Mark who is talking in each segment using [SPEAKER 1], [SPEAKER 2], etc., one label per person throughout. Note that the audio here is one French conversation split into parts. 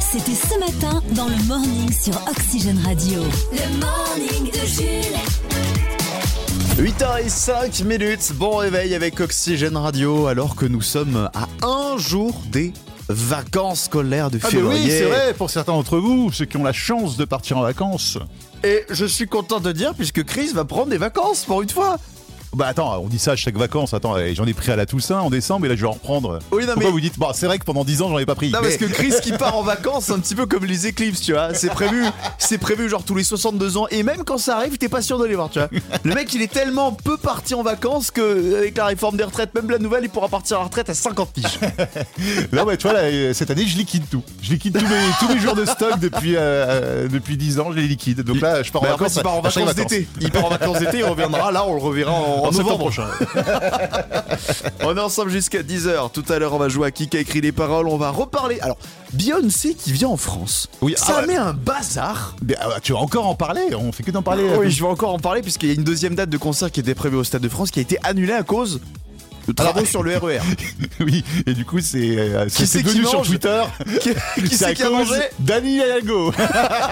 [SPEAKER 1] C'était ce matin dans le morning sur Oxygène Radio. Le morning de Jules.
[SPEAKER 2] 8h05 minutes, bon réveil avec Oxygène Radio alors que nous sommes à un jour des vacances scolaires de
[SPEAKER 3] Ah mais
[SPEAKER 2] février.
[SPEAKER 3] oui, c'est vrai, pour certains d'entre vous, ceux qui ont la chance de partir en vacances.
[SPEAKER 2] Et je suis content de dire puisque Chris va prendre des vacances pour une fois.
[SPEAKER 3] Bah attends, on dit ça à chaque vacances. Attends, eh, j'en ai pris à la Toussaint en décembre et là je vais en reprendre.
[SPEAKER 2] Oui, non,
[SPEAKER 3] Pourquoi
[SPEAKER 2] mais-
[SPEAKER 3] vous dites, bah c'est vrai que pendant 10 ans j'en ai pas pris.
[SPEAKER 2] Non
[SPEAKER 3] mais-
[SPEAKER 2] parce que Chris qui part en vacances c'est un petit peu comme les éclipses tu vois C'est prévu C'est prévu genre tous les 62 ans Et même quand ça arrive t'es pas sûr de les voir tu vois Le mec il est tellement peu parti en vacances Que avec la réforme des retraites Même la nouvelle il pourra partir à la retraite à 50 piges
[SPEAKER 3] Là, ouais, tu vois, là, euh, cette année je liquide tout. Je liquide tous mes, tous mes jours de stock depuis, euh, euh, depuis 10 ans, je les liquide. Donc là, je pars en
[SPEAKER 2] Mais
[SPEAKER 3] vacances.
[SPEAKER 2] il part en vacances d'été Il part en vacances d'été il reviendra Là on le reverra en, en
[SPEAKER 3] En septembre
[SPEAKER 2] novembre
[SPEAKER 3] prochain.
[SPEAKER 2] On est ensemble jusqu'à 10h. Tout à l'heure, on va jouer à qui a écrit les paroles. On va reparler. Alors, Beyoncé qui vient en France.
[SPEAKER 3] Oui,
[SPEAKER 2] ça
[SPEAKER 3] ah ouais.
[SPEAKER 2] met un bazar.
[SPEAKER 3] Mais, ah, tu vas encore en parler On fait que d'en parler.
[SPEAKER 2] Oui, je vais encore en parler puisqu'il y a une deuxième date de concert qui était prévue au Stade de France qui a été annulée à cause travaux sur le RER.
[SPEAKER 3] oui, et du coup, c'est euh,
[SPEAKER 2] Qui
[SPEAKER 3] c'est
[SPEAKER 2] qui
[SPEAKER 3] sur Twitter.
[SPEAKER 2] qui qui
[SPEAKER 3] C'est
[SPEAKER 2] qui a mangé
[SPEAKER 3] Dani Hidalgo.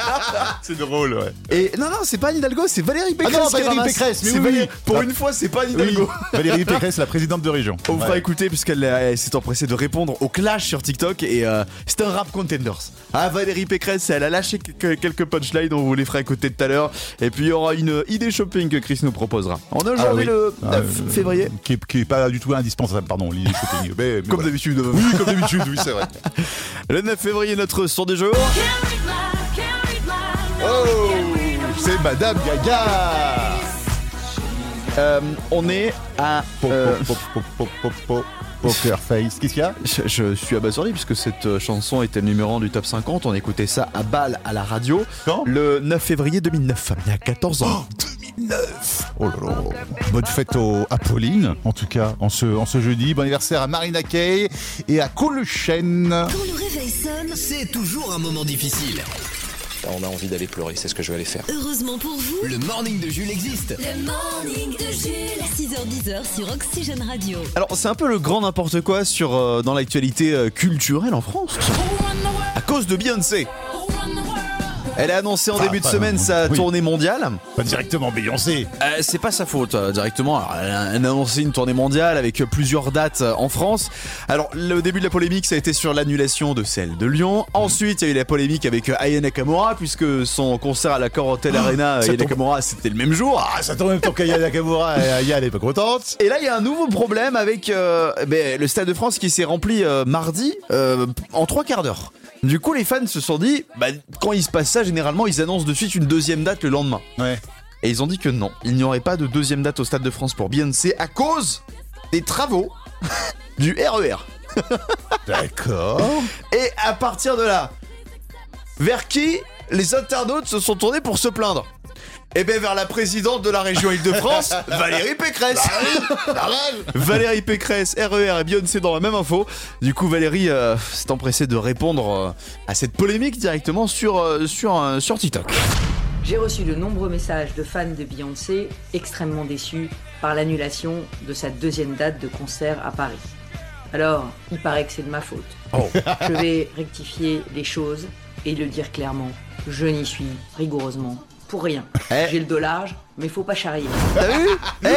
[SPEAKER 3] c'est drôle, ouais.
[SPEAKER 2] Et non, non, c'est pas Anne Hidalgo, c'est Valérie Pécresse.
[SPEAKER 3] Ah non,
[SPEAKER 2] qui
[SPEAKER 3] Valérie. Pécresse, mais oui,
[SPEAKER 2] Valérie-
[SPEAKER 3] oui.
[SPEAKER 2] Pour une fois, c'est pas Anne
[SPEAKER 3] Oui,
[SPEAKER 2] Hidalgo.
[SPEAKER 3] Valérie Pécresse, la présidente de région.
[SPEAKER 2] On vous fera écouter puisqu'elle elle s'est empressée de répondre au clash sur TikTok et euh, c'est un rap contenders. Ah Valérie Pécresse, elle a lâché quelques, punchlines, on vous les fera écouter tout à l'heure. Et puis il y aura une idée shopping que Chris nous proposera. On aujourd'hui
[SPEAKER 3] Ah oui.
[SPEAKER 2] le 9
[SPEAKER 3] Ah, euh,
[SPEAKER 2] février.
[SPEAKER 3] Qui est, qui est pas du tout indispensable, pardon, l'idée shopping. Mais- mais
[SPEAKER 2] Comme
[SPEAKER 3] voilà.
[SPEAKER 2] d'habitude.
[SPEAKER 3] Oui, comme d'habitude, oui, c'est vrai.
[SPEAKER 2] Le 9 février, notre son des jours.
[SPEAKER 3] Oh, c'est Madame Gaga.
[SPEAKER 2] Euh, on est à. Euh,
[SPEAKER 3] po- po- po- po- po- Poker face. Qu'est-ce qu'il y a?
[SPEAKER 2] Je, je suis abasourdi puisque cette chanson était le numéro 1 du top 50. On écoutait ça à balle à la radio
[SPEAKER 3] Quand?
[SPEAKER 2] Le 9 février 2009, il y a 14 ans.
[SPEAKER 3] 2009 Oh là là Bonne fête au, à Pauline, en tout cas, en ce, en ce jeudi. Bon anniversaire à Marina Kay et à Coluchen.
[SPEAKER 1] Quand le réveil sonne,
[SPEAKER 4] C'est toujours un moment difficile.
[SPEAKER 5] On a envie d'aller pleurer, c'est ce que je vais aller faire.
[SPEAKER 1] heureusement pour vous,
[SPEAKER 4] Le morning de Jules existe.
[SPEAKER 1] le morning de Jules. 6h10 sur Oxygène Radio.
[SPEAKER 2] Alors c'est un peu le grand n'importe quoi sur euh, dans l'actualité euh, culturelle en France. À cause de Beyoncé. Elle a annoncé en
[SPEAKER 3] Ah,
[SPEAKER 2] début de semaine sa
[SPEAKER 3] oui.
[SPEAKER 2] tournée mondiale.
[SPEAKER 3] Pas directement Beyoncé.
[SPEAKER 2] Euh, c'est pas sa faute euh, directement. Alors, elle, a, elle a annoncé une tournée mondiale avec euh, plusieurs dates euh, en France. Alors le début de la polémique ça a été sur l'annulation de celle de Lyon. Ensuite il y a eu la polémique avec Aya Nakamura puisque son concert à la Hotel Arena,
[SPEAKER 3] ça
[SPEAKER 2] Aya. Nakamura c'était le même jour.
[SPEAKER 3] Ah, ça tombe même temps qu'Aya Nakamura et Aya, elle est pas contente.
[SPEAKER 2] Et là, il y a un nouveau problème avec ben, le Stade de France qui s'est rempli mardi en trois quarts d'heure. Du coup, les fans se sont dit, bah, quand il se passe ça, généralement, ils annoncent de suite une deuxième date le lendemain.
[SPEAKER 3] Ouais.
[SPEAKER 2] Et ils ont dit que non, il n'y aurait pas de deuxième date au Stade de France pour Beyoncé à cause des travaux du RER.
[SPEAKER 3] D'accord.
[SPEAKER 2] Et à partir de là, vers qui les internautes se sont tournés pour se plaindre? Eh bien, vers la présidente de la région Île-de-France, Valérie Pécresse. Valérie Pécresse, RER et Beyoncé dans la même info. Du coup, Valérie euh, s'est empressée de répondre euh, à cette polémique directement sur, euh, sur, euh, sur TikTok.
[SPEAKER 6] J'ai reçu de nombreux messages de fans de Beyoncé extrêmement déçus par l'annulation de sa deuxième date de concert à Paris. Alors, il paraît que c'est de ma faute. Je vais rectifier les choses et le dire clairement. Je n'y suis rigoureusement pour rien.
[SPEAKER 2] Eh.
[SPEAKER 6] J'ai le dos large, mais faut pas charrier.
[SPEAKER 2] T'as vu Eh,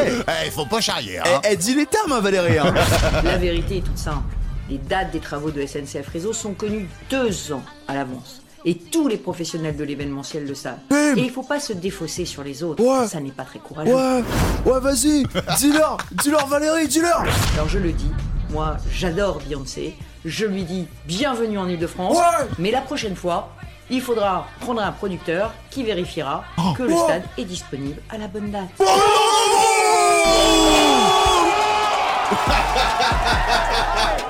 [SPEAKER 3] Eh, faut pas charrier,
[SPEAKER 2] eh,
[SPEAKER 3] hein.
[SPEAKER 2] Elle dit les termes, hein, Valérie. hein.
[SPEAKER 6] La vérité est toute simple. Les dates des travaux de SNCF Réseau sont connues deux ans à l'avance. Et tous les professionnels de l'événementiel le savent.
[SPEAKER 2] Bim
[SPEAKER 6] Et il faut pas se défausser sur les autres.
[SPEAKER 2] Ouais.
[SPEAKER 6] Ça n'est pas très courageux.
[SPEAKER 2] Ouais, ouais, vas-y, dis-leur, dis-leur Valérie, dis-leur.
[SPEAKER 6] Alors je le dis, moi j'adore Beyoncé, je lui dis bienvenue en Ile-de-France,
[SPEAKER 2] Ouais.
[SPEAKER 6] mais la prochaine fois, il faudra prendre un producteur qui vérifiera
[SPEAKER 2] Oh.
[SPEAKER 6] que le stade est disponible à la bonne date.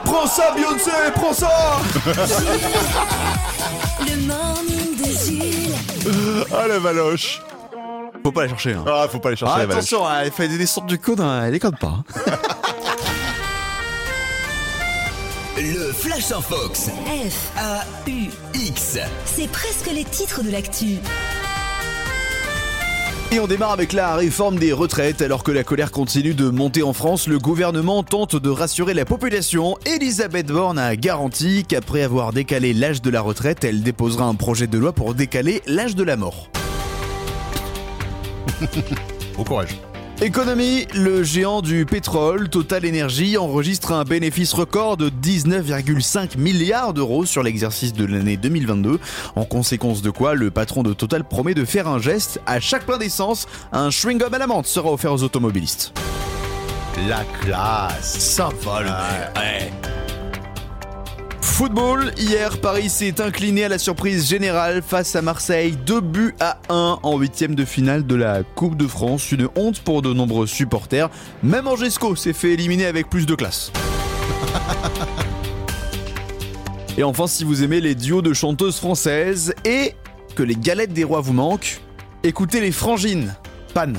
[SPEAKER 2] Prends ça, Beyoncé, prends ça.
[SPEAKER 1] Le morning de Jules.
[SPEAKER 3] Ah, la valoche.
[SPEAKER 2] Faut pas la chercher. Hein.
[SPEAKER 3] Ah, faut pas aller chercher
[SPEAKER 2] Ah,
[SPEAKER 3] la valoche.
[SPEAKER 2] attention, elle fait des descentes du coude, hein, elle déconne pas.
[SPEAKER 4] Flash en Fox.
[SPEAKER 1] F,
[SPEAKER 4] A-U-X.
[SPEAKER 1] c'est presque les titres de l'actu.
[SPEAKER 2] Et on démarre avec la réforme des retraites. Alors que la colère continue de monter en France, le gouvernement tente de rassurer la population. Elisabeth Borne a garanti qu'après avoir décalé l'âge de la retraite, elle déposera un projet de loi pour décaler l'âge de la mort.
[SPEAKER 3] Au courage.
[SPEAKER 2] Économie, le géant du pétrole, Total Energy, enregistre un bénéfice record de 19,5 milliards d'euros sur l'exercice de l'année 2022. En conséquence de quoi, le patron de Total promet de faire un geste. À chaque plein d'essence, un chewing-gum à la menthe sera offert aux automobilistes.
[SPEAKER 3] La classe.
[SPEAKER 2] Ça Football, hier Paris s'est incliné à la surprise générale face à Marseille, 2 buts à 1 en huitième de finale de la Coupe de France, une honte pour de nombreux supporters, même Angesco s'est fait éliminer avec plus de classe. Et enfin si vous aimez les duos de chanteuses françaises et que les galettes des rois vous manquent, écoutez les frangines, Pan.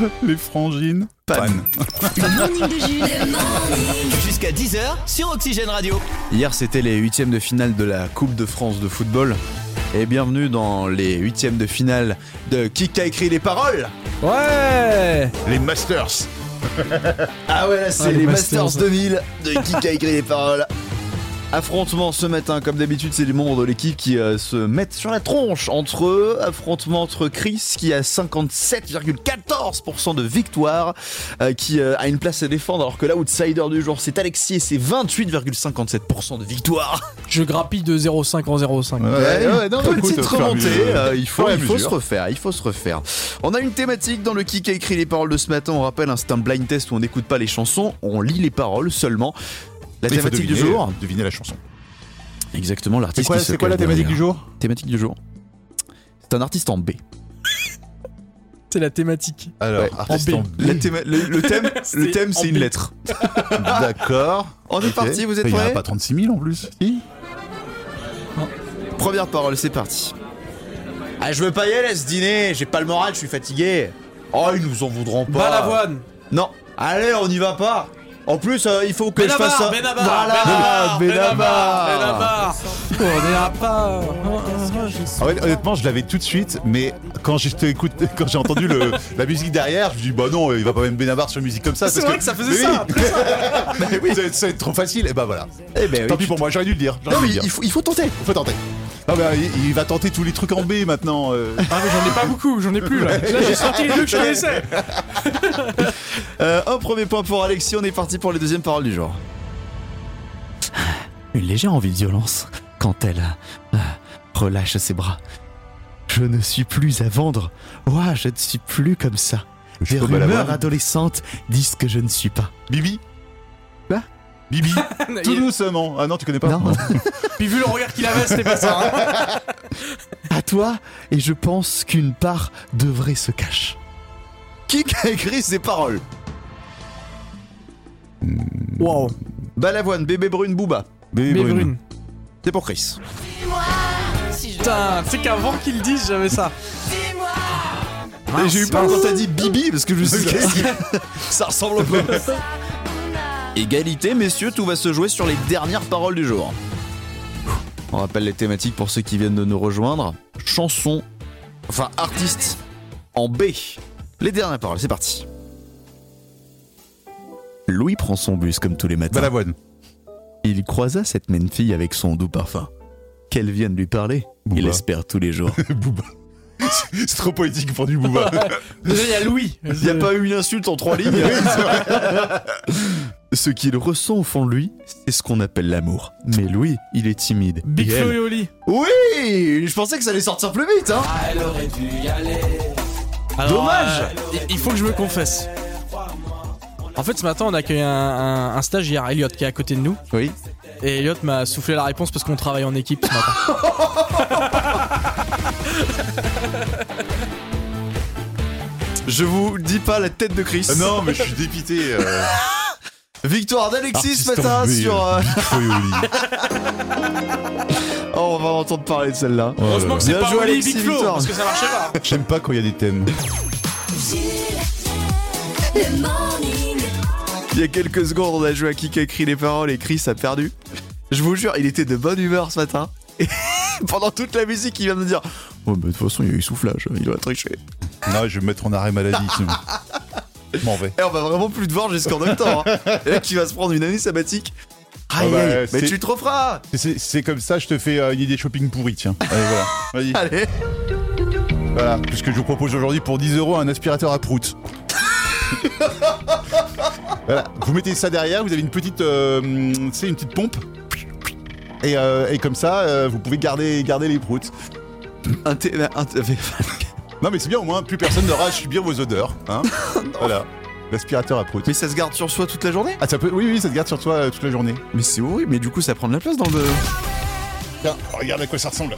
[SPEAKER 3] Les frangines.
[SPEAKER 2] Pan.
[SPEAKER 1] Le morning de Jules. Le morning.
[SPEAKER 4] Jusqu'à 10h sur Oxygène Radio.
[SPEAKER 2] Hier, c'était les huitièmes de finale de la Coupe de France de football. Et bienvenue dans les huitièmes de finale de Qui a écrit les paroles?
[SPEAKER 7] Ouais
[SPEAKER 3] Les Masters.
[SPEAKER 2] Ah ouais, là c'est
[SPEAKER 7] Ah, les
[SPEAKER 2] les
[SPEAKER 7] Masters.
[SPEAKER 2] Masters 2000 de Qui a écrit les paroles. Affrontement ce matin, comme d'habitude, c'est les membres de l'équipe qui euh, se mettent sur la tronche entre eux. Affrontement entre Chris qui a 57,14% de victoire, euh, qui euh, a une place à défendre, alors que l'outsider du jour c'est Alexis et c'est 28,57% de victoire.
[SPEAKER 7] Je grappille de 0,5 en 0,5.
[SPEAKER 3] Ouais, ouais, non,
[SPEAKER 2] petite
[SPEAKER 3] écoute,
[SPEAKER 2] remontée, euh, il, faut, il faut se refaire, il faut se refaire. On a une thématique dans le qui a écrit les paroles de ce matin, on rappelle, hein, c'est un blind test où on n'écoute pas les chansons, on lit les paroles seulement. La
[SPEAKER 3] Il
[SPEAKER 2] thématique du jour
[SPEAKER 3] Deviner la chanson.
[SPEAKER 2] Exactement,
[SPEAKER 3] C'est
[SPEAKER 2] l'artiste
[SPEAKER 3] quoi,
[SPEAKER 2] qui se
[SPEAKER 3] c'est quoi la thématique du jour
[SPEAKER 2] Thématique du jour. C'est un artiste en B.
[SPEAKER 7] C'est la thématique.
[SPEAKER 3] Alors,
[SPEAKER 2] Ouais,
[SPEAKER 3] artiste
[SPEAKER 7] en
[SPEAKER 3] en
[SPEAKER 7] B.
[SPEAKER 2] La théma- le, le thème, le
[SPEAKER 7] C'est
[SPEAKER 2] thème c'est une
[SPEAKER 7] B.
[SPEAKER 2] lettre.
[SPEAKER 3] D'accord.
[SPEAKER 2] On est parti, vous êtes
[SPEAKER 3] Il y en a
[SPEAKER 2] prêts
[SPEAKER 3] pas 36 000 en plus. Si
[SPEAKER 2] Première parole, c'est parti. Ah, je veux pas y aller à ce dîner, j'ai pas le moral, je suis fatigué. Oh, ils nous en voudront pas.
[SPEAKER 7] Balavoine
[SPEAKER 2] Non, allez, on n'y va pas. En plus, euh, il faut que je
[SPEAKER 7] Benabar
[SPEAKER 2] fasse ça.
[SPEAKER 7] Benabar
[SPEAKER 2] Voilà,
[SPEAKER 7] Benabar
[SPEAKER 2] Benabar.
[SPEAKER 7] Benabar On est à pas
[SPEAKER 3] Ah ouais, honnêtement, je l'avais tout de suite, mais quand écoute, quand j'ai entendu le, la musique derrière, je me dis bah non, il va pas même Benabar sur une musique comme ça.
[SPEAKER 7] C'est
[SPEAKER 3] parce
[SPEAKER 7] vrai que ça faisait
[SPEAKER 3] Mais
[SPEAKER 7] ça,
[SPEAKER 3] oui. Mais oui, ça, va être- trop facile. Et bah voilà.
[SPEAKER 2] Eh ben oui,
[SPEAKER 3] Tant pis pour moi, j'aurais dû le dire.
[SPEAKER 2] Non, mais il faut, il faut tenter.
[SPEAKER 3] Faut tenter. Non, mais euh, il, il va tenter tous les trucs en B maintenant. euh.
[SPEAKER 7] Ah mais j'en ai pas beaucoup, j'en ai plus là. Là j'ai sorti les deux que je connaissais.
[SPEAKER 2] Euh, un premier point pour Alexis, on est parti pour les deuxièmes paroles du jour. Une légère envie de violence quand elle euh, relâche ses bras. Je ne suis plus à vendre. Ouah, je ne suis plus comme ça.
[SPEAKER 3] Je
[SPEAKER 2] Des rumeurs adolescentes disent que je ne suis pas.
[SPEAKER 3] Bibi?
[SPEAKER 2] Quoi
[SPEAKER 3] Bibi Tout doucement. Ah non, tu connais pas
[SPEAKER 2] Non.
[SPEAKER 7] Puis vu le regard qu'il avait, c'était pas ça. hein.
[SPEAKER 2] À toi, et je pense qu'une part de vrai se cache. Qui a écrit ces paroles?
[SPEAKER 7] Wow.
[SPEAKER 2] Balavoine, bébé brune, Booba.
[SPEAKER 3] Bébé
[SPEAKER 7] Mais
[SPEAKER 3] brune.
[SPEAKER 7] brune.
[SPEAKER 2] C'est pour Chris.
[SPEAKER 7] Putain, tu sais qu'avant qu'il dise, j'avais ça.
[SPEAKER 2] J'ai eu peur quand t'as dit Bibi parce que je me suis dit ça ressemble un peu. Égalité, messieurs, tout va se jouer sur les dernières paroles du jour. On rappelle les thématiques pour ceux qui viennent de nous rejoindre. Chanson, enfin artiste en B. Les dernières paroles, c'est parti. Louis prend son bus comme tous les matins.
[SPEAKER 3] Balavoine.
[SPEAKER 2] Il croisa cette même fille avec son doux parfum. Qu'elle vienne lui parler, il espère tous les jours.
[SPEAKER 3] Booba. C'est trop poétique pour du Booba.
[SPEAKER 7] Déjà il y a Louis.
[SPEAKER 2] Il n'y a pas eu une insulte en trois lignes. ce qu'il ressent au fond de lui, c'est ce qu'on appelle l'amour. Mais lui, il est timide.
[SPEAKER 7] Big
[SPEAKER 2] Et
[SPEAKER 7] Flo
[SPEAKER 2] elle-
[SPEAKER 7] et Oli.
[SPEAKER 2] Oui Je pensais que ça allait sortir plus vite, hein
[SPEAKER 7] Alors,
[SPEAKER 2] Dommage.
[SPEAKER 7] euh, il- Il faut que je me confesse. En fait, ce matin, on a accueilli un, un, un stagiaire, Elliot, qui est à côté de nous.
[SPEAKER 2] Oui.
[SPEAKER 7] Et Elliot m'a soufflé la réponse parce qu'on travaille en équipe ce matin.
[SPEAKER 2] Je vous dis pas la tête de Chris.
[SPEAKER 3] Ah non, mais je suis dépité. euh.
[SPEAKER 2] Victoire d'Alexis ce matin sur... euh. Oh, on va entendre parler de celle-là.
[SPEAKER 3] Oh
[SPEAKER 7] Heureusement que c'est pas
[SPEAKER 2] joué,
[SPEAKER 7] Oli
[SPEAKER 2] Alexis,
[SPEAKER 7] Big Flo,
[SPEAKER 2] victoire.
[SPEAKER 7] parce que ça marchait pas.
[SPEAKER 3] J'aime pas quand il y a des thèmes.
[SPEAKER 2] Il y a quelques secondes, on a joué à qui a écrit les paroles et Chris a perdu. Je vous jure, il était de bonne humeur ce matin. Et pendant toute la musique, il vient de dire Oh, mais de toute façon, il y a eu soufflage, il doit tricher.
[SPEAKER 3] Non, je vais me mettre en arrêt maladie. m'en vais.
[SPEAKER 2] Et on va vraiment plus te voir jusqu'en octobre. Hein. Et là, tu vas se prendre une année sabbatique. Aïe,
[SPEAKER 3] Ah bah,
[SPEAKER 2] aïe, mais tu te referas
[SPEAKER 3] C'est- comme ça, je te fais euh, une idée shopping pourrie, tiens. Allez, voilà. Vas-y.
[SPEAKER 2] Allez
[SPEAKER 3] Voilà, puisque je vous propose aujourd'hui pour 10 euros un aspirateur à prout. voilà, vous mettez ça derrière, vous avez une petite, euh, une petite pompe. Et, euh, et comme ça, euh, vous pouvez garder, garder les proutes. Non mais c'est bien, au moins plus personne n'aura à subir vos odeurs. Hein voilà, l'aspirateur à prout.
[SPEAKER 2] Mais ça se garde sur soi toute la journée?
[SPEAKER 3] Ah ça peut, oui oui, ça te garde sur toi euh, toute la journée.
[SPEAKER 2] Mais c'est horrible, mais du coup, ça prend de la place dans le.
[SPEAKER 3] Tiens, regarde à quoi ça ressemble.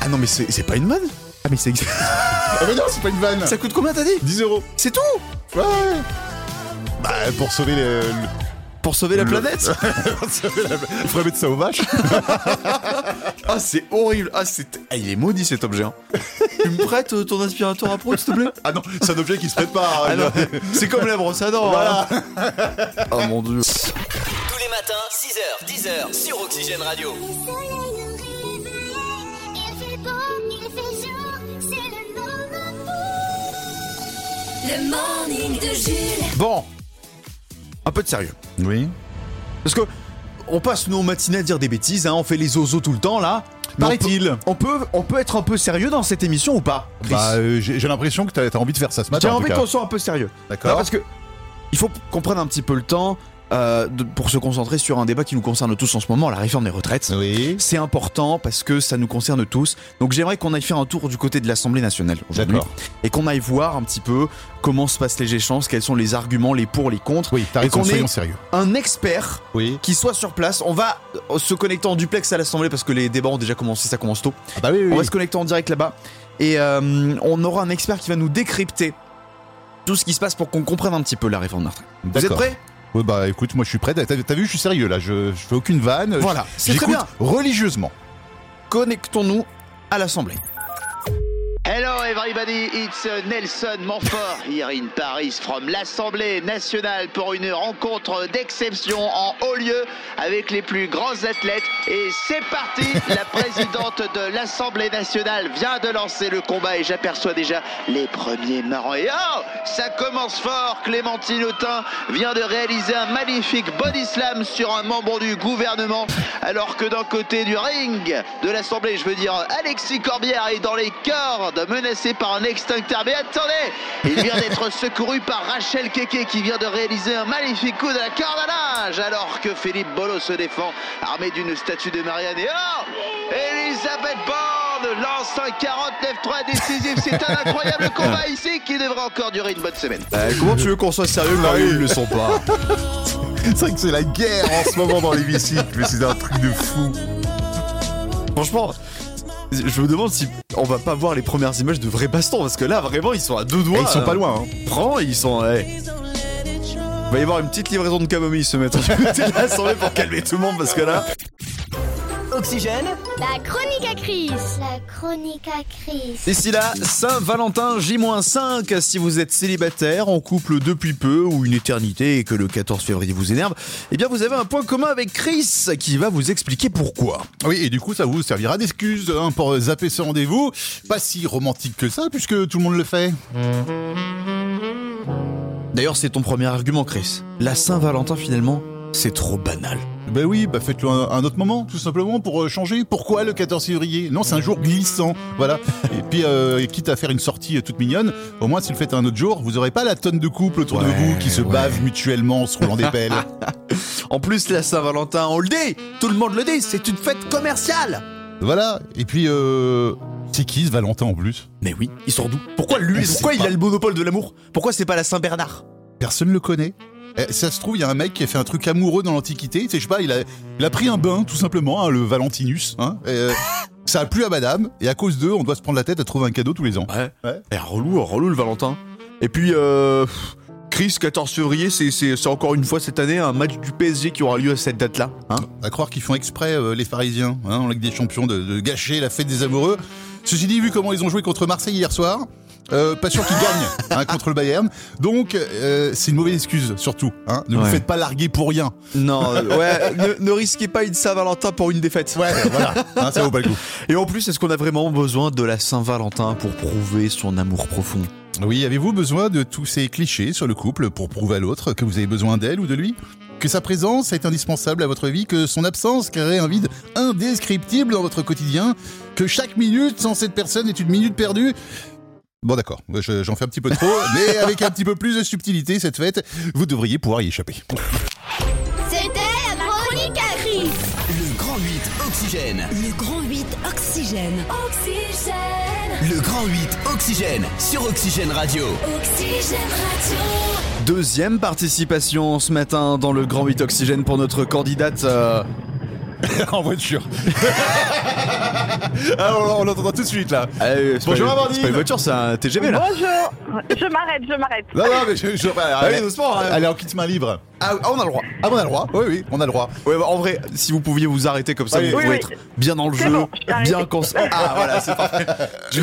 [SPEAKER 2] Ah non, mais c'est c'est pas une mode Ah, mais c'est.
[SPEAKER 3] Ah mais non, c'est pas une vanne.
[SPEAKER 2] ça coûte combien, t'as dit?
[SPEAKER 3] 10 euros.
[SPEAKER 2] C'est tout?
[SPEAKER 3] Ouais. Bah pour sauver le, le-
[SPEAKER 2] Pour sauver la planète?
[SPEAKER 3] Pour sauver la- faudrait mettre ça aux vaches.
[SPEAKER 2] Ah, c'est horrible Ah, c'est. Ah, il est maudit cet objet. Hein. tu me prêtes euh, ton aspirateur à prout, s'il te plaît?
[SPEAKER 3] Ah non, c'est un objet qui se prête pas.
[SPEAKER 2] Ah non, c'est comme la brosse à dents.
[SPEAKER 3] Voilà.
[SPEAKER 2] hein. Oh mon dieu.
[SPEAKER 4] Tous les matins, 6h, 10h sur Oxygène Radio.
[SPEAKER 8] Le soleil nous réveille, il fait beau, il fait jour, c'est le moment
[SPEAKER 1] Le morning de Jules.
[SPEAKER 2] Bon. Un peu de sérieux.
[SPEAKER 3] Oui.
[SPEAKER 2] Parce que. On passe nos matinées à dire des bêtises, hein, on fait les ozos tout le temps là.
[SPEAKER 3] Paraît-il.
[SPEAKER 2] peut- On peut, on peut être un peu sérieux dans cette émission ou pas Chris
[SPEAKER 3] Bah, euh, j'ai j'ai l'impression que t'as as envie de faire ça ce matin.
[SPEAKER 2] J'ai
[SPEAKER 3] en
[SPEAKER 2] envie
[SPEAKER 3] cas.
[SPEAKER 2] qu'on soit un peu sérieux.
[SPEAKER 3] D'accord.
[SPEAKER 2] Non, parce que il faut qu'on prenne un petit peu le temps euh, de- pour se concentrer sur un débat qui nous concerne tous en ce moment, la réforme des retraites.
[SPEAKER 3] Oui.
[SPEAKER 2] C'est important parce que ça nous concerne tous. Donc j'aimerais qu'on aille faire un tour du côté de l'Assemblée nationale aujourd'hui et qu'on aille voir un petit peu comment se passent les échanges, quels sont les arguments, les pour, les contre.
[SPEAKER 3] Oui, t'as raison, soyons sérieux.
[SPEAKER 2] un expert
[SPEAKER 3] Oui.
[SPEAKER 2] qui soit sur place. On va euh, se connecter en duplex à l'Assemblée parce que les débats ont déjà commencé, ça commence tôt.
[SPEAKER 3] Ah bah oui, oui.
[SPEAKER 2] On va se connecter en direct là-bas et euh, on aura un expert qui va nous décrypter tout ce qui se passe pour qu'on comprenne un petit peu la réforme des retraites. Vous êtes prêts?
[SPEAKER 3] Ouais, bah écoute, moi je suis prêt. T'as t'as vu, je suis sérieux là. Je, je fais aucune vanne.
[SPEAKER 2] Voilà, c'est très bien.
[SPEAKER 3] Religieusement.
[SPEAKER 2] Connectons-nous à l'Assemblée.
[SPEAKER 9] Hello everybody, it's uh, Nelson Montfort here Paris from l'Assemblée nationale pour une rencontre d'exception en haut lieu avec les plus grands athlètes. Et c'est parti, la présidente de l'Assemblée nationale vient de lancer le combat et j'aperçois déjà les premiers marrants. Et oh, ça commence fort, Clémentine Autain vient de réaliser un magnifique body slam sur un membre du gouvernement alors que d'un côté du ring de l'Assemblée, je veux dire, Alexis Corbière est dans les cordes, menacé par un extincteur. Mais attendez, il vient d'être secouru par Rachel Keke qui vient de réaliser un magnifique coup de la corde à linge alors que Philippe Bolo se défend armé d'une statue de Marianne. Et oh Elisabeth Borne lance un 49-3 décisif. C'est un incroyable combat ici qui devrait encore durer une bonne semaine.
[SPEAKER 2] Euh, comment tu veux qu'on soit sérieux quand ils ne le sont pas
[SPEAKER 3] C'est vrai que c'est la guerre en ce moment dans l'hémicycle, mais c'est un truc de fou.
[SPEAKER 2] Franchement, je me demande si on va pas voir les premières images de vrais bastons parce que là vraiment ils sont à deux doigts.
[SPEAKER 3] Et ils sont
[SPEAKER 2] là.
[SPEAKER 3] pas loin. Hein.
[SPEAKER 2] Franchement, ils sont. ouais. Il va y avoir une petite livraison de camomille ce matin du côté de l'Assemblée pour calmer tout le monde parce que là.
[SPEAKER 4] Oxygène,
[SPEAKER 8] La chronique à Chris. La chronique à Chris.
[SPEAKER 2] D'ici là, Saint-Valentin J-5, si vous êtes célibataire, en couple depuis peu ou une éternité et que le 14 février vous énerve, eh bien vous avez un point commun avec Chris qui va vous expliquer pourquoi.
[SPEAKER 3] Oui, et du coup, ça vous servira d'excuse hein, pour zapper ce rendez-vous. Pas si romantique que ça, puisque tout le monde le fait.
[SPEAKER 2] D'ailleurs, c'est ton premier argument, Chris. La Saint-Valentin finalement, c'est trop banal.
[SPEAKER 3] Ben oui, bah faites-le un, un autre moment, tout simplement, pour euh, changer. Pourquoi le 14 février? Non, c'est un jour glissant, voilà. Et puis, euh, quitte à faire une sortie euh, toute mignonne, au moins, si le faites un autre jour, vous aurez pas la tonne de couples autour de vous qui se bavent mutuellement en se roulant des pelles.
[SPEAKER 2] En plus, la Saint-Valentin, on le dit Tout le monde le dit, c'est une fête commerciale
[SPEAKER 3] voilà. Et puis, euh, c'est qui ce Valentin en plus?
[SPEAKER 2] Mais oui, il sort d'où? Pourquoi lui Pourquoi il
[SPEAKER 3] pas.
[SPEAKER 2] a le monopole de l'amour? Pourquoi c'est pas la Saint-Bernard?
[SPEAKER 3] Personne le connaît. Eh, ça se trouve, il y a un mec qui a fait un truc amoureux dans l'Antiquité. Tu sais, je sais pas, il a, il a pris un bain, tout simplement, hein, le Valentinus. Hein, et, euh, ça a plu à madame, et à cause d'eux, on doit se prendre la tête à trouver un cadeau tous les ans.
[SPEAKER 2] Ouais.
[SPEAKER 3] Ouais.
[SPEAKER 2] Eh, relou, relou le Valentin. Et puis, euh, Chris, 14 février, c'est, encore une fois cette année un match du PSG qui aura lieu à cette date-là. Hein
[SPEAKER 3] À croire qu'ils font exprès, euh, les Parisiens, hein, en Ligue des Champions, de, de gâcher la fête des amoureux. Ceci dit, vu comment ils ont joué contre Marseille hier soir, Euh, pas sûr qu'il gagne hein, contre le Bayern. Donc, euh, c'est une mauvaise excuse, surtout. Hein. Ne vous
[SPEAKER 2] Ouais.
[SPEAKER 3] faites pas larguer pour rien.
[SPEAKER 2] Non, euh, ouais, ne, ne risquez pas une Saint-Valentin pour une défaite.
[SPEAKER 3] Ouais, voilà. Hein, ça vaut pas le coup.
[SPEAKER 2] Et en plus, est-ce qu'on a vraiment besoin de la Saint-Valentin pour prouver son amour profond?
[SPEAKER 3] Oui, avez-vous besoin de tous ces clichés sur le couple pour prouver à l'autre que vous avez besoin d'elle ou de lui? Que sa présence est indispensable à votre vie, que son absence crée un vide indescriptible dans votre quotidien, que chaque minute sans cette personne est une minute perdue Bon d'accord, je- j'en fais un petit peu trop, mais avec un petit peu plus de subtilité cette fête, vous devriez pouvoir y échapper.
[SPEAKER 8] C'était la chronique à Chris.
[SPEAKER 4] Le Grand 8 Oxygène.
[SPEAKER 1] Le grand 8 Oxygène. Oxygène.
[SPEAKER 4] Le Grand 8 Oxygène sur Oxygène Radio.
[SPEAKER 1] Oxygène Radio.
[SPEAKER 2] Deuxième participation ce matin dans le Grand 8 Oxygène pour notre candidate. euh,
[SPEAKER 3] en voiture. ah, on, on l'entendra tout de suite là.
[SPEAKER 2] c'est
[SPEAKER 3] Bonjour,
[SPEAKER 2] pas-
[SPEAKER 3] Amandine.
[SPEAKER 2] C'est pas une voiture, c'est un TGV là.
[SPEAKER 10] Bonjour, je m'arrête, je m'arrête.
[SPEAKER 3] Non, non, mais je, je-
[SPEAKER 2] Allez,
[SPEAKER 3] allez,
[SPEAKER 2] doucement. hein.
[SPEAKER 3] allez, en kit main libre.
[SPEAKER 2] Ah, ah, on a le droit.
[SPEAKER 3] Ah, on a le droit. Oui, oui, on a le droit.
[SPEAKER 2] Ouais, bah, en vrai, si vous pouviez vous arrêter comme ça,
[SPEAKER 3] Oui,
[SPEAKER 2] vous
[SPEAKER 10] oui,
[SPEAKER 2] pouvez
[SPEAKER 10] oui.
[SPEAKER 2] être bien dans le
[SPEAKER 10] C'est
[SPEAKER 2] jeu,
[SPEAKER 10] bon, je
[SPEAKER 2] bien cons. Ah voilà, c'est parfait. Je-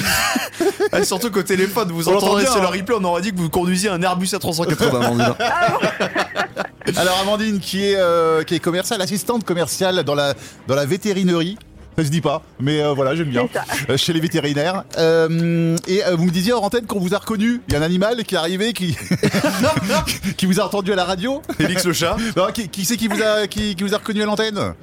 [SPEAKER 2] Ah, surtout qu'au téléphone, vous
[SPEAKER 3] On l'entend
[SPEAKER 2] entendrez
[SPEAKER 3] bien,
[SPEAKER 2] sur le
[SPEAKER 3] hein.
[SPEAKER 2] replay, on aurait dit que vous conduisiez un Airbus A380. Amandine.
[SPEAKER 3] Alors Amandine qui est euh, qui est commerciale, assistante commerciale dans la dans la vétérinerie. Ça se dit pas, mais euh, voilà, j'aime bien. Euh, chez les vétérinaires. Euh, et euh, vous me disiez hors antenne qu'on vous a reconnu. Il y a un animal qui est arrivé, qui qui vous a entendu à la radio.
[SPEAKER 2] Félix le chat.
[SPEAKER 3] Non, qui qui c'est qui vous a qui, qui vous a reconnu à l'antenne?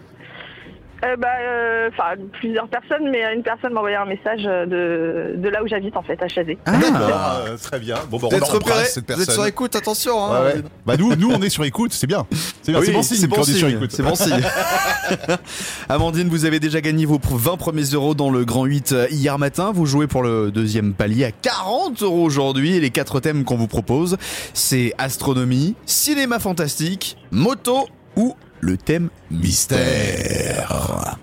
[SPEAKER 10] Euh, bah, euh, enfin, plusieurs personnes, mais une personne m'a envoyé un message euh, de, de là où j'habite, en fait, à Chazé.
[SPEAKER 3] D'accord, euh, très bien. Bon, bah,
[SPEAKER 2] Vous
[SPEAKER 3] on
[SPEAKER 2] êtes
[SPEAKER 3] embrasse
[SPEAKER 2] repéré,
[SPEAKER 3] cette
[SPEAKER 2] vous êtes
[SPEAKER 3] personne.
[SPEAKER 2] sur écoute, attention. Hein.
[SPEAKER 3] ouais. Bah nous, nous on est sur écoute, c'est bien. C'est bien,
[SPEAKER 2] Oui,
[SPEAKER 3] c'est bon signe
[SPEAKER 2] c'est bon signe,
[SPEAKER 3] écoute.
[SPEAKER 2] c'est bon signe. Amandine, vous avez déjà gagné vos 20 premiers euros dans le Grand 8 euh, hier matin. Vous jouez pour le deuxième palier à 40 euros aujourd'hui. Et les quatre thèmes qu'on vous propose, c'est astronomie, cinéma fantastique, moto ou le thème mystère.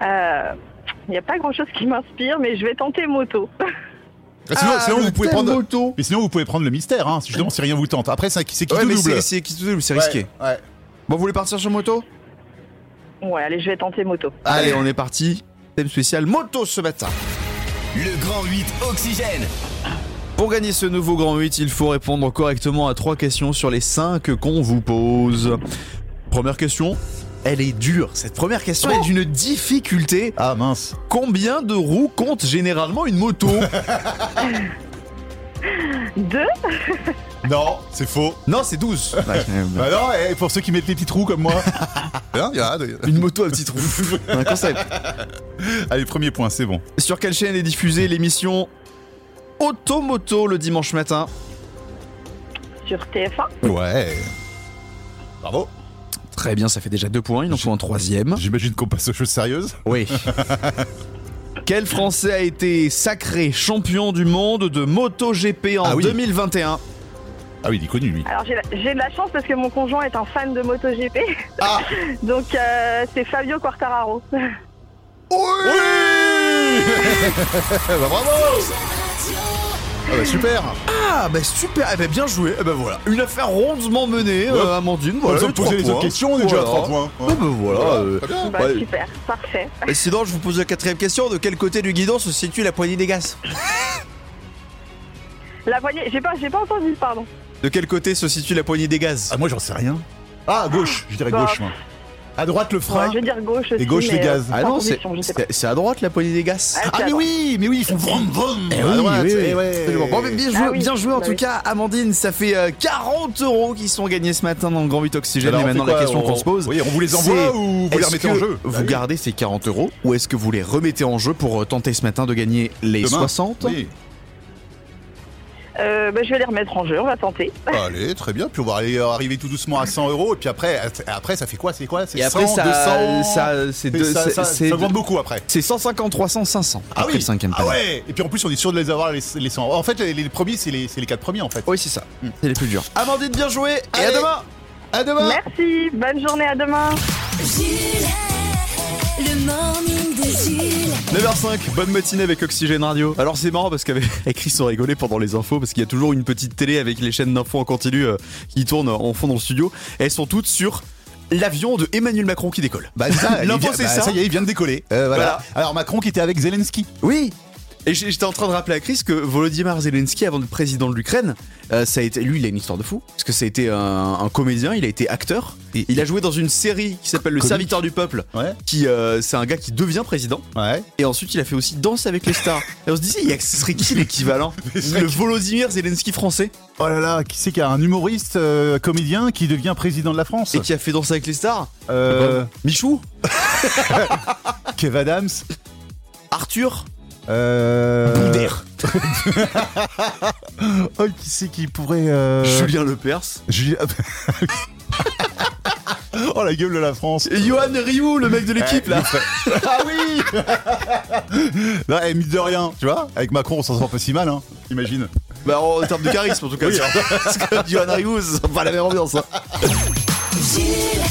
[SPEAKER 10] Il n'y a pas grand-chose qui m'inspire, mais je vais tenter moto.
[SPEAKER 3] Ah, sinon,
[SPEAKER 2] Ah,
[SPEAKER 3] sinon, vous pouvez prendre.
[SPEAKER 2] moto.
[SPEAKER 3] Mais sinon, vous pouvez prendre le mystère, hein, justement, si rien vous tente. Après, c'est c'est qui
[SPEAKER 2] Ouais,
[SPEAKER 3] tout double.
[SPEAKER 2] c'est qui tout double, c'est risqué.
[SPEAKER 3] Ouais, ouais.
[SPEAKER 2] Bon, vous voulez partir sur moto?
[SPEAKER 10] Ouais, allez, je vais tenter moto.
[SPEAKER 2] Allez, on est parti. Thème spécial moto ce matin.
[SPEAKER 4] Le Grand 8 Oxygène.
[SPEAKER 2] Pour gagner ce nouveau Grand 8, il faut répondre correctement à trois questions sur les cinq qu'on vous pose. Première question, elle est dure. Cette première question est d'une difficulté.
[SPEAKER 3] Ah mince.
[SPEAKER 2] Combien de roues compte généralement une moto?
[SPEAKER 10] Deux?
[SPEAKER 3] Non, c'est faux.
[SPEAKER 2] Non, c'est 12.
[SPEAKER 3] Bah non, et pour ceux qui mettent les petits trous comme moi. Hein, y a-
[SPEAKER 2] Une moto à petit trou. Un concept.
[SPEAKER 3] Allez, premier point, c'est bon.
[SPEAKER 2] Sur quelle chaîne est diffusée l'émission Automoto le dimanche matin
[SPEAKER 10] sur TF1.
[SPEAKER 3] Ouais. Bravo.
[SPEAKER 2] Très bien, ça fait déjà deux points. Il en faut un troisième.
[SPEAKER 3] J'imagine qu'on passe aux choses sérieuses.
[SPEAKER 2] Oui. Quel Français a été sacré champion du monde de MotoGP en
[SPEAKER 3] Ah oui.
[SPEAKER 2] 2021
[SPEAKER 3] Ah oui, il est connu, lui.
[SPEAKER 10] Alors, j'ai la- j'ai de la chance parce que mon conjoint est un fan de MotoGP.
[SPEAKER 3] Ah
[SPEAKER 10] Donc, euh, c'est Fabio Quartararo.
[SPEAKER 3] bah, bravo Ah bah super
[SPEAKER 2] Ah bah super, eh ben, bien joué. Eh ben voilà, une affaire rondement menée, euh,
[SPEAKER 3] Ouais.
[SPEAKER 2] Amandine.
[SPEAKER 3] Voilà, poser
[SPEAKER 2] trois
[SPEAKER 3] les
[SPEAKER 2] points.
[SPEAKER 3] autres questions, on est déjà à
[SPEAKER 2] Voilà.
[SPEAKER 3] 3 points.
[SPEAKER 2] Ah bah voilà. euh.
[SPEAKER 10] Bah,
[SPEAKER 2] Ouais.
[SPEAKER 10] super, parfait.
[SPEAKER 2] Et sinon, je vous pose la quatrième question. De quel côté du guidon se situe la poignée des gaz?
[SPEAKER 10] La poignée, j'ai pas, j'ai pas entendu, pardon.
[SPEAKER 2] De quel côté se situe la poignée des gaz?
[SPEAKER 3] Ah, moi, j'en sais rien. Ah, à gauche, je dirais
[SPEAKER 10] Bah.
[SPEAKER 3] gauche, moi. À droite, le
[SPEAKER 10] Ouais,
[SPEAKER 3] frein.
[SPEAKER 10] je vais dire gauche aussi.
[SPEAKER 3] Et gauche, les
[SPEAKER 10] mais,
[SPEAKER 3] gaz.
[SPEAKER 10] euh,
[SPEAKER 2] Ah non, c'est
[SPEAKER 10] je
[SPEAKER 2] à droite la poignée des gaz.
[SPEAKER 10] Ah,
[SPEAKER 3] Ah, mais oui, mais oui, ils font vroom vroom.
[SPEAKER 2] Eh
[SPEAKER 3] à
[SPEAKER 2] oui,
[SPEAKER 3] droite,
[SPEAKER 2] oui, oui.
[SPEAKER 3] eh ouais.
[SPEAKER 2] Absolument. Bon, mais bien joué,
[SPEAKER 10] Ah oui,
[SPEAKER 2] bien joué en
[SPEAKER 10] bah
[SPEAKER 2] tout
[SPEAKER 10] oui.
[SPEAKER 2] cas, Amandine. Ça fait euh, 40 euros qui sont gagnés ce matin dans le Grand 8 Oxygène.
[SPEAKER 3] Alors,
[SPEAKER 2] Et maintenant, la question
[SPEAKER 3] On-
[SPEAKER 2] qu'on se pose.
[SPEAKER 3] Oui, on vous les envoie ou vous les remettez en jeu
[SPEAKER 2] Vous
[SPEAKER 3] Bah oui.
[SPEAKER 2] gardez ces 40 euros ou est-ce que vous les remettez en jeu pour euh, tenter ce matin de gagner les
[SPEAKER 3] Demain
[SPEAKER 2] 60
[SPEAKER 3] Oui.
[SPEAKER 10] Euh, bah, je vais les remettre en jeu, on va tenter.
[SPEAKER 3] Allez, très bien. Puis on va aller arriver tout doucement à 100 euros. Et puis après, après ça fait quoi? C'est quoi? C'est
[SPEAKER 2] Et après,
[SPEAKER 3] 100,
[SPEAKER 2] ça,
[SPEAKER 3] 200
[SPEAKER 2] ça, c'est
[SPEAKER 3] Et
[SPEAKER 2] deux-
[SPEAKER 3] ça,
[SPEAKER 2] c'est-
[SPEAKER 3] ça,
[SPEAKER 2] c'est-
[SPEAKER 3] ça augmente beaucoup après.
[SPEAKER 2] c'est 150, 300, 500.
[SPEAKER 3] Ah
[SPEAKER 2] après
[SPEAKER 3] oui.
[SPEAKER 2] le cinquième
[SPEAKER 3] Ah ouais. Et puis en plus, on est sûr de les avoir les, les 100. En fait, les, les premiers, c'est les, c'est les 4 premiers en fait.
[SPEAKER 2] Oui, c'est ça. C'est les plus durs. Amandine, bien joué. Et à
[SPEAKER 3] Allez.
[SPEAKER 2] demain.
[SPEAKER 3] À demain.
[SPEAKER 10] Merci, bonne journée, à demain.
[SPEAKER 1] Le morning.
[SPEAKER 2] 9h05, bonne matinée avec Oxygène Radio. Alors c'est marrant parce qu'avec avec Chris on rigolait pendant les infos parce qu'il y a toujours une petite télé avec les chaînes d'infos en continu euh, qui tournent en fond dans le studio. Elles sont toutes sur l'avion de Emmanuel Macron qui décolle.
[SPEAKER 3] Bah, ça,
[SPEAKER 2] L'info, c'est
[SPEAKER 3] bah,
[SPEAKER 2] ça.
[SPEAKER 3] Ça y est, il vient de décoller. Euh, voilà.
[SPEAKER 2] Voilà.
[SPEAKER 3] Alors Macron qui était avec Zelensky.
[SPEAKER 2] Oui. Et j'étais en train de rappeler à Chris que Volodymyr Zelensky, avant d'être président de l'Ukraine, euh, ça a été, lui, il a une histoire de fou. Parce que ça a été un, un comédien, il a été acteur.
[SPEAKER 3] Et-
[SPEAKER 2] Il a joué dans une série qui s'appelle Le
[SPEAKER 3] Comique.
[SPEAKER 2] Serviteur du Peuple.
[SPEAKER 3] Ouais.
[SPEAKER 2] Qui, euh, c'est un gars qui devient président.
[SPEAKER 3] Ouais.
[SPEAKER 2] Et ensuite, il a fait aussi Danse avec les stars. Et on se disait, il y a- ce serait qui l'équivalent Le Volodymyr Zelensky français?
[SPEAKER 3] Oh là là, qui c'est qu'il y a un humoriste euh, comédien qui devient président de la France?
[SPEAKER 2] Et qui a fait Danse avec les stars? Michou?
[SPEAKER 3] Kev Adams
[SPEAKER 2] Arthur?
[SPEAKER 3] Euh... Oh, qui c'est qui pourrait... euh,
[SPEAKER 2] Julien Lepers
[SPEAKER 3] Julien... oh la gueule de la France
[SPEAKER 2] Et Johan Rioux, le mec de l'équipe
[SPEAKER 3] Eh,
[SPEAKER 2] là
[SPEAKER 3] le frère- Ah oui Non, eh, mine de rien, tu vois, avec Macron on s'en sort pas si mal, hein, imagine.
[SPEAKER 2] Bah en termes de charisme en tout cas.
[SPEAKER 3] Oui.
[SPEAKER 2] Parce que Johan Rioux, c'est pas la même ambiance. hein.
[SPEAKER 1] Jules,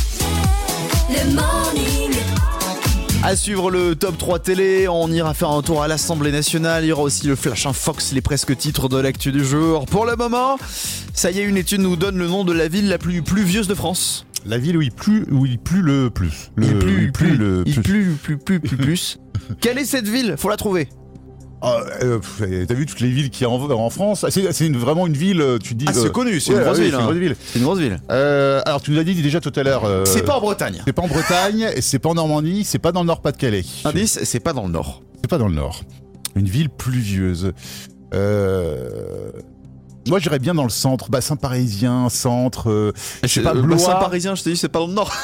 [SPEAKER 1] le morning.
[SPEAKER 2] À suivre le top 3 télé, on ira faire un tour à l'Assemblée nationale, il y aura aussi le Flash Fox, les presque titres de l'actu du jour. Pour le moment, ça y est, une étude nous donne le nom de la ville la plus pluvieuse de France.
[SPEAKER 3] La ville où il pleut, où il pleut le plus. Le,
[SPEAKER 2] il pleut,
[SPEAKER 3] où
[SPEAKER 2] il pleut,
[SPEAKER 3] le
[SPEAKER 2] il
[SPEAKER 3] plus.
[SPEAKER 2] pleut, plus, plus, plus, plus. Quelle est cette ville? Faut la trouver.
[SPEAKER 3] Ah, euh, T'as vu toutes les villes qu'il y a en, en France? Ah, C'est c'est une- vraiment une ville, euh, tu dis...
[SPEAKER 2] Ah, c'est
[SPEAKER 3] euh,
[SPEAKER 2] connu, c'est
[SPEAKER 3] ouais,
[SPEAKER 2] une grosse
[SPEAKER 3] oui,
[SPEAKER 2] ville.
[SPEAKER 3] c'est
[SPEAKER 2] hein.
[SPEAKER 3] une grosse ville.
[SPEAKER 2] C'est une grosse ville.
[SPEAKER 3] Euh, alors tu nous as dit déjà tout à l'heure... euh,
[SPEAKER 2] C'est pas en Bretagne.
[SPEAKER 3] C'est pas en Bretagne, et c'est pas en Normandie, c'est pas dans le Nord-Pas-de-Calais.
[SPEAKER 2] Indice, c'est pas dans le nord.
[SPEAKER 3] C'est pas dans le Nord. Une ville pluvieuse. Euh... Moi, j'irais bien dans le centre, bassin parisien, centre. euh, je sais pas,
[SPEAKER 2] le
[SPEAKER 3] Blois.
[SPEAKER 2] bassin parisien, je te dis, c'est pas dans le nord.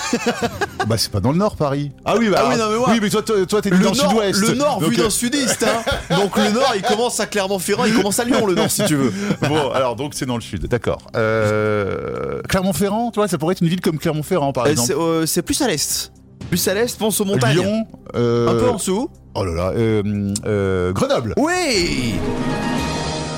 [SPEAKER 3] Bah, c'est pas dans le Nord, Paris. Ah oui, bah,
[SPEAKER 2] Ah oui, non, mais ouais.
[SPEAKER 3] oui, mais toi, toi, t'es
[SPEAKER 2] Le
[SPEAKER 3] dans le sud-ouest.
[SPEAKER 2] le nord
[SPEAKER 3] Donc,
[SPEAKER 2] vu
[SPEAKER 3] euh,
[SPEAKER 2] d'un sudiste, hein. Donc le nord, il commence à Clermont-Ferrand, il commence à Lyon, le nord, si tu veux.
[SPEAKER 3] Bon, alors donc c'est dans le sud, d'accord. Euh... Clermont-Ferrand, tu vois, ça pourrait être une ville comme Clermont-Ferrand, par
[SPEAKER 2] Euh,
[SPEAKER 3] exemple.
[SPEAKER 2] c'est euh, c'est plus à l'est. Plus à l'est, pense aux montagnes.
[SPEAKER 3] Lyon, euh,
[SPEAKER 2] Un peu en dessous.
[SPEAKER 3] Oh là là, Grenoble.
[SPEAKER 2] Oui